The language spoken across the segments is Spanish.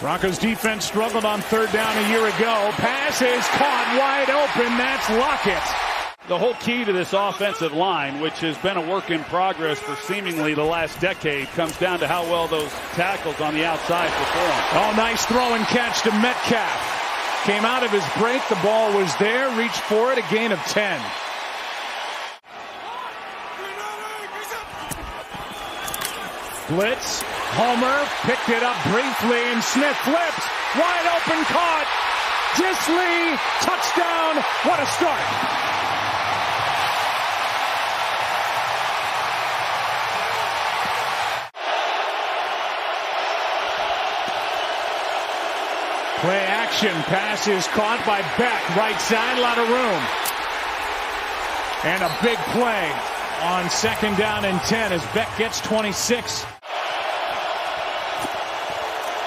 Broncos defense struggled on third down a year ago. Pass is caught wide open. That's Lockett. The whole key to this offensive line, which has been a work in progress for seemingly the last decade, comes down to how well those tackles on the outside perform. Oh, nice throw and catch to Metcalf. Came out of his break. The ball was there. Reached for it. A gain of 10. Blitz. Homer picked it up briefly and Smith flipped. Wide open caught. Disley. Touchdown. What a start. Play action. Pass is caught by Beck. Right side, a lot of room. And a big play on second down and 10 as Beck gets 26.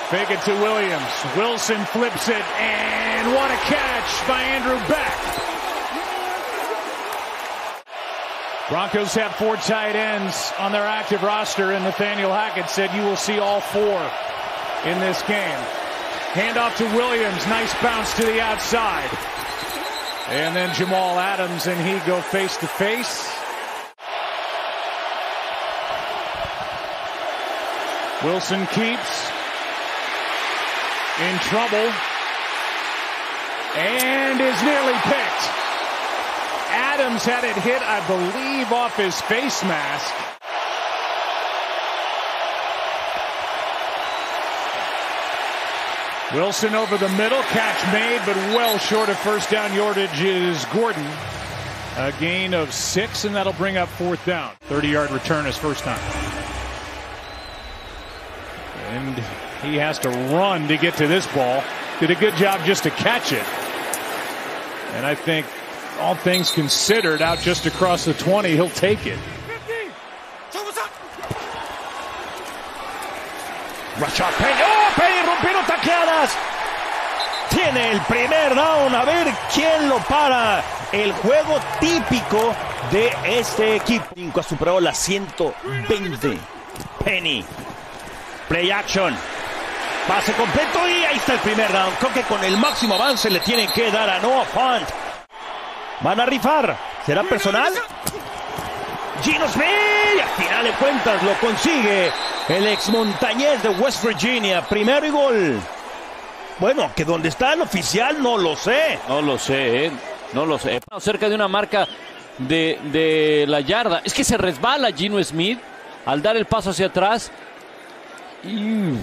Fake it to Williams. Wilson flips it, and what a catch by Andrew Beck. Broncos have four tight ends on their active roster, and Nathaniel Hackett said you will see all four in this game. Handoff to Williams. Nice bounce to the outside. And then Jamal Adams and he go face to face. Wilson keeps in trouble and is nearly picked. Adams had it hit, I believe, off his face mask. Wilson over the middle, catch made, but well short of first down yardage is Gordon. A gain of six, and that'll bring up fourth down. 30 yard return his first time. And he has to run to get to this ball. Did a good job just to catch it. And I think, all things considered, out just across the 20, he'll take it. Rashad Penny. ¡Oh! Penny rompieron tacleadas. Tiene el primer down. A ver quién lo para. El juego típico de este equipo. 5 ha superado las 120. Penny. Play action. Pase completo y ahí está el primer down. Creo que con el máximo avance le tienen que dar a Noah Font. Van a rifar. ¿Será personal? Gino Smith. Al final de cuentas lo consigue el ex montañés de West Virginia. Primero y gol. Bueno, que donde está el oficial no lo sé. No lo sé, ¿eh? No lo sé. Cerca de una marca de, de la yarda. Es que se resbala Gino Smith al dar el paso hacia atrás. Y...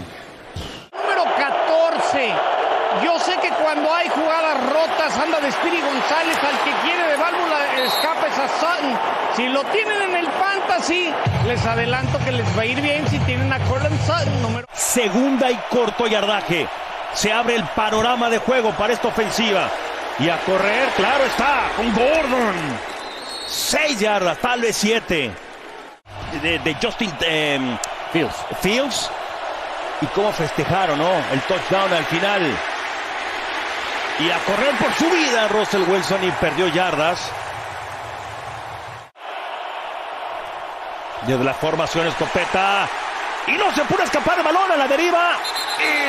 Número 14. Yo sé que cuando hay jugadas rotas anda de Spiri González al que quiere de válvula escape es a Sutton. Si lo tienen en el fantasy, les adelanto que les va a ir bien si tienen a Cortland Sutton. Número... Segunda y corto yardaje. Se abre el panorama de juego para esta ofensiva. Y a correr, claro está, con Gordon. Seis yardas, tal vez siete. De, Justin eh, Fields. Fields. Y cómo festejaron, ¿no? El touchdown al final. Y a correr por su vida Russell Wilson y perdió yardas. Desde la formación escopeta. Y no se pudo escapar el balón a la deriva.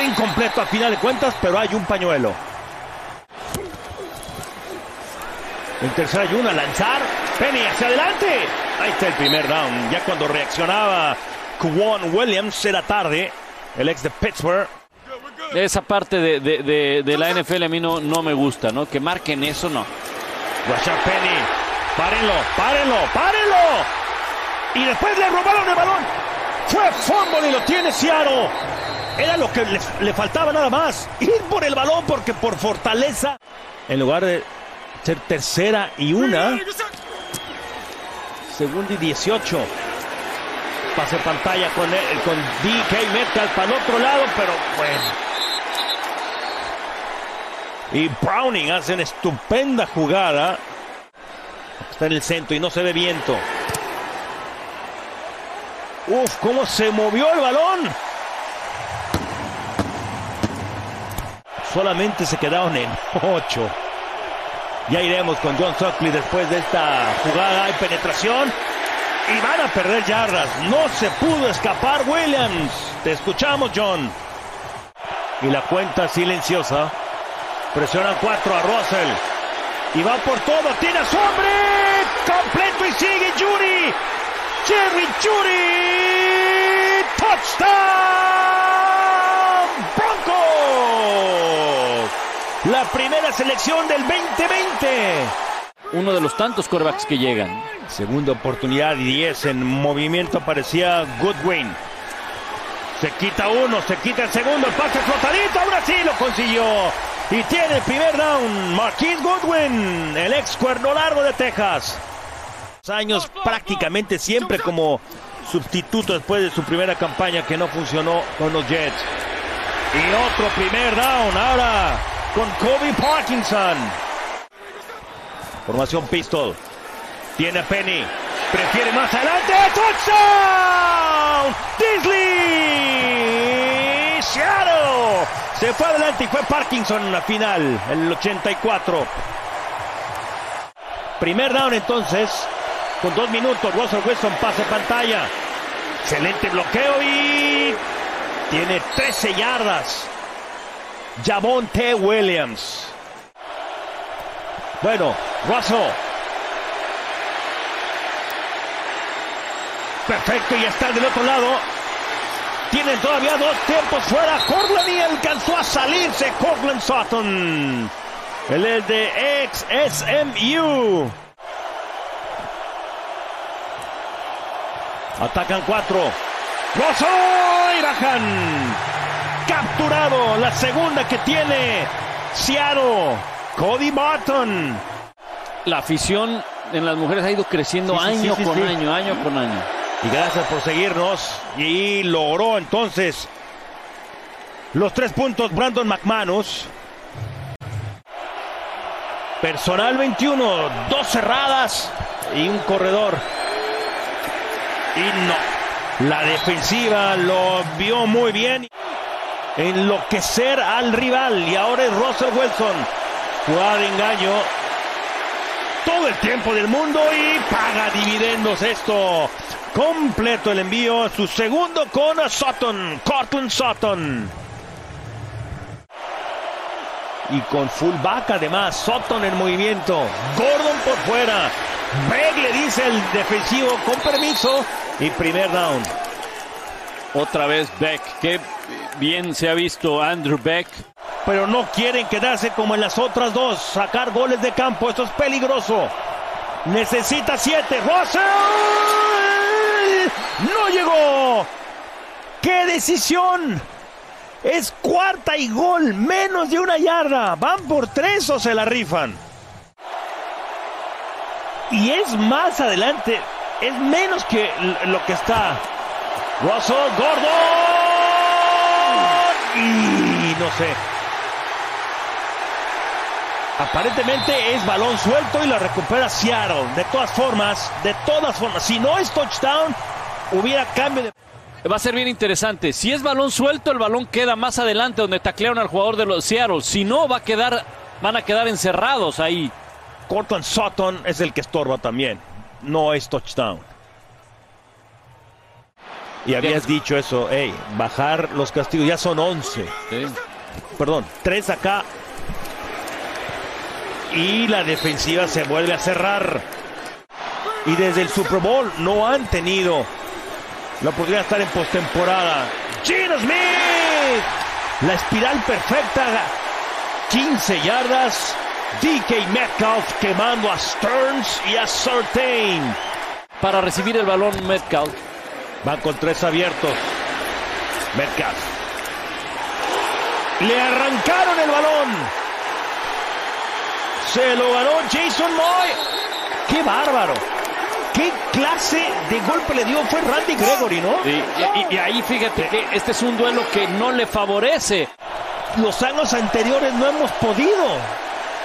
Incompleto a final de cuentas, pero hay un pañuelo. En tercera y una, lanzar. Penny hacia adelante. Ahí está el primer down. Ya cuando reaccionaba Kwon Williams era tarde. El ex de Pittsburgh. Esa parte de, de, de, de la NFL a mí no, no me gusta, ¿no? Que marquen eso, no. Rashad Penny. Párenlo, párenlo, párenlo. Y después le robaron el balón. Fue fumble y lo tiene Seattle. Era lo que le, le, faltaba nada más. Ir por el balón porque por fortaleza. En lugar de ser tercera y una. Segunda y 18. Pase pantalla con, el, con DK Metcalf para el otro lado, pero bueno. Y Browning hace una estupenda jugada. Está en el centro y no se ve viento. Uf, cómo se movió el balón. Solamente se quedaron en 8. Ya iremos con John Sutcliffe después de esta jugada. Hay penetración. Y van a perder yardas. No se pudo escapar Williams. Te escuchamos, John. Y la cuenta silenciosa. Presionan cuatro a Russell. Y va por todo. Tiene a su hombre. Completo y sigue Judy. Jerry Judy. Touchdown. Broncos. La primera selección del 2020. Uno de los tantos corebacks que llegan. Segunda oportunidad y 10 en movimiento parecía Goodwin. Se quita uno, se quita el segundo, el pase flotadito, ahora sí lo consiguió. Y tiene el primer down, Marquis Goodwin, el ex cuerno largo de Texas. Años prácticamente siempre como sustituto después de su primera campaña que no funcionó con los Jets. Y otro primer down ahora con Kobe Parkinson. Formación pistol. Tiene Penny. Prefiere más adelante. ¡Touchdown! Disley. Seattle. Se fue adelante y fue Parkinson en la final. El 84. Primer down entonces. Con dos minutos. Russell Wilson pase pantalla. Excelente bloqueo y tiene 13 yardas. Javonte Williams. Bueno, Russell. Perfecto, y está del otro lado. Tienen todavía dos tiempos fuera. Cortland y alcanzó a salirse Cortland Sutton. Es de ex SMU. Atacan cuatro. Russell y bajan. Capturado. La segunda que tiene Seattle. Cody Barton. La afición en las mujeres ha ido creciendo Sí, año sí, sí, con año, año con año. Y gracias por seguirnos. Y logró entonces los tres puntos Brandon McManus. Personal 21, dos cerradas y un corredor. Y no. La defensiva lo vio muy bien. Enloquecer al rival. Y ahora es Russell Wilson. Jugada de engaño. Todo el tiempo del mundo y paga dividendos esto. Completo el envío. Su segundo con Sutton. Cortland Sutton. Y con fullback además. Sutton en movimiento. Gordon por fuera. Beck le dice el defensivo con permiso. Y primer down. Otra vez Beck. Qué bien se ha visto Andrew Beck. Pero no quieren quedarse como en las otras dos. Sacar goles de campo. Esto es peligroso. Necesita siete. Russell. No llegó. ¡Qué decisión! Es cuarta y gol. Menos de una yarda. ¿Van por tres o se la rifan? Y es más adelante. Es menos que lo que está. Russell Gordon. Y no sé. Aparentemente es balón suelto y la recupera Seattle. De todas formas, de todas formas, si no es touchdown, hubiera cambio de... Va a ser bien interesante. Si es balón suelto, el balón queda más adelante donde taclearon al jugador de los Seattle. Si no, va a quedar, van a quedar encerrados ahí. Cortland Sutton es el que estorba también. No es touchdown. Y habías dicho eso, hey, bajar los castigos, ya son 11. Sí. Perdón, 3 acá. Y la defensiva se vuelve a cerrar. Y desde el Super Bowl no han tenido la oportunidad de estar en postemporada. Gino Smith. La espiral perfecta. 15 yardas. DK Metcalf quemando a Stearns y a Surtain. Para recibir el balón Metcalf. Van con tres abiertos. Metcalf. Le arrancaron el balón. Se lo ganó Jason Moy. ¡Qué bárbaro! ¿Qué clase de golpe le dio? Fue Randy Gregory, ¿no? Y, y- y ahí fíjate que este es un duelo que no le favorece. Los años anteriores no hemos podido.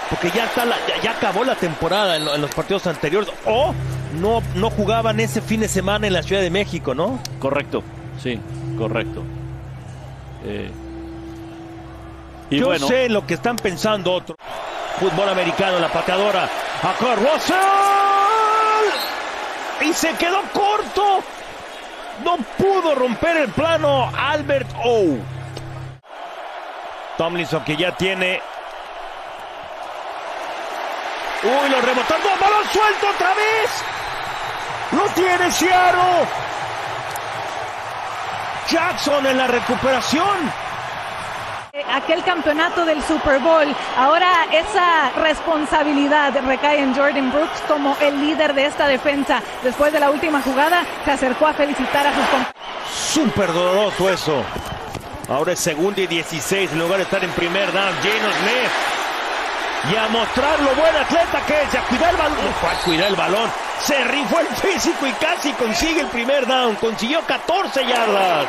Porque ya, está la- ya, ya acabó la temporada en, lo- en los partidos anteriores. O no, no jugaban ese fin de semana en la Ciudad de México, ¿no? Correcto, sí, correcto. Eh, y Yo bueno, sé lo que están pensando otros. Fútbol americano, la pateadora. Acá Russell. Y se quedó corto. No pudo romper el plano Albert O. Tomlinson que ya tiene. Uy, lo rebotando. Balón suelto otra vez. Lo tiene Seattle. Jackson en la recuperación. Aquel campeonato del Super Bowl, ahora esa responsabilidad recae en Jordan Brooks como el líder de esta defensa. Después de la última jugada, se acercó a felicitar a sus compañeros. Súper doloroso eso. Ahora es segundo y 16 en lugar de estar en primer down. Jano Smith. Y a mostrar lo buen atleta que es. Y a cuidar el balón. A cuidar el balón. Se rifó el físico y casi consigue el primer down. Consiguió 14 yardas.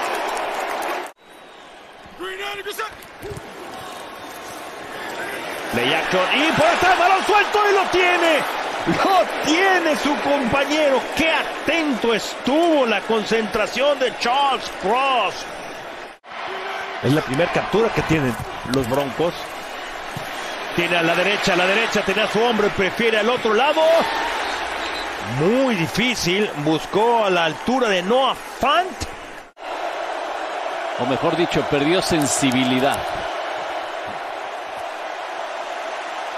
Play action. Y por atrás, balón suelto y lo tiene. Lo tiene su compañero. Qué atento estuvo la concentración de Charles Cross. Es la primera captura que tienen los Broncos. Tiene a la derecha, a la derecha, tiene a su hombre, prefiere al otro lado. Muy difícil. Buscó a la altura de Noah Fant. O mejor dicho, perdió sensibilidad.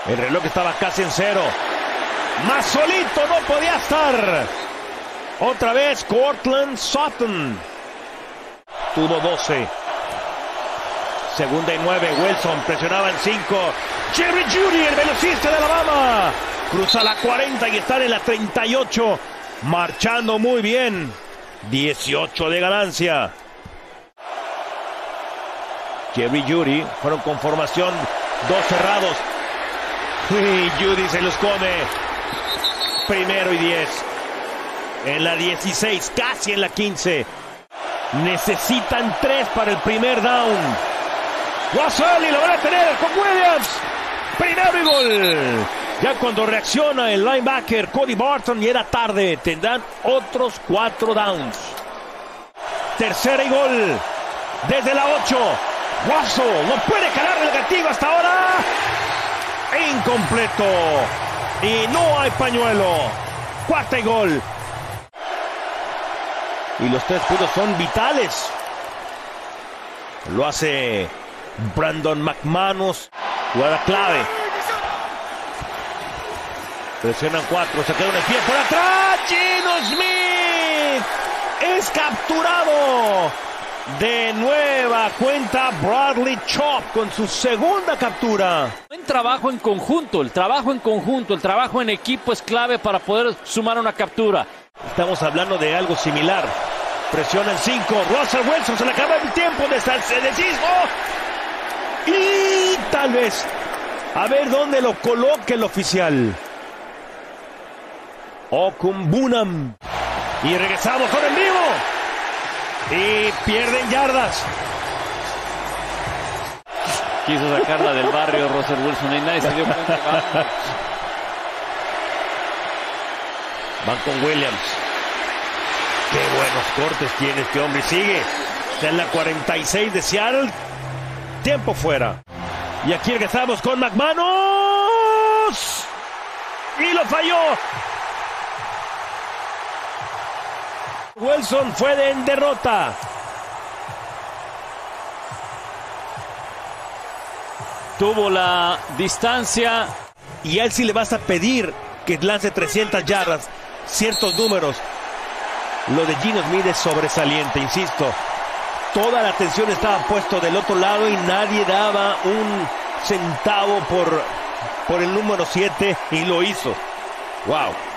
El reloj estaba casi en cero. Más solito no podía estar. Otra vez Cortland Sutton. Tuvo 12. Segunda y nueve. Wilson presionaba en 5. Jerry Judy, el velocista de Alabama. Cruza la 40 y está en la 38. Marchando muy bien. 18 de ganancia. Jerry Judy fueron con formación dos cerrados. Y Judy se los come. Primero y 10. En la 16, casi en la 15. Necesitan tres para el primer down. Russell y lo van a tener con Williams. Primero y gol. Ya cuando reacciona el linebacker Cody Barton y era tarde, tendrán otros cuatro downs. Tercera y gol. Desde la 8. Russell no puede calar el gatillo hasta ahora. Incompleto. Y no hay pañuelo. Cuarta y gol. Y los tres puntos son vitales. Lo hace Brandon McManus. Jugada clave. Presionan cuatro. Se queda el pie por atrás. Gino Smith. Es capturado. De nueva cuenta Bradley Chop con su segunda captura. Buen trabajo en conjunto, el trabajo en conjunto, el trabajo en equipo es clave para poder sumar una captura. Estamos hablando de algo similar. Presiona en 5. Russell Wilson se le acaba el tiempo de desismo. Y tal vez. A ver dónde lo coloque el oficial. Okumbunam. Y regresamos con el vivo. Y pierden yardas. Quiso sacarla del barrio Russell Wilson y nadie se dio cuenta. Van con Williams. Qué buenos cortes tiene este hombre. Sigue. Está en la 46 de Seattle. Tiempo fuera. Y aquí regresamos con McManus. Y lo falló. Wilson fue de en derrota. Tuvo la distancia. Y a él sí le vas a pedir que lance 300 yardas, ciertos números. Lo de Gino Smith es sobresaliente, insisto. Toda la atención estaba puesto del otro lado y nadie daba un centavo por, por el número 7 y lo hizo. Wow.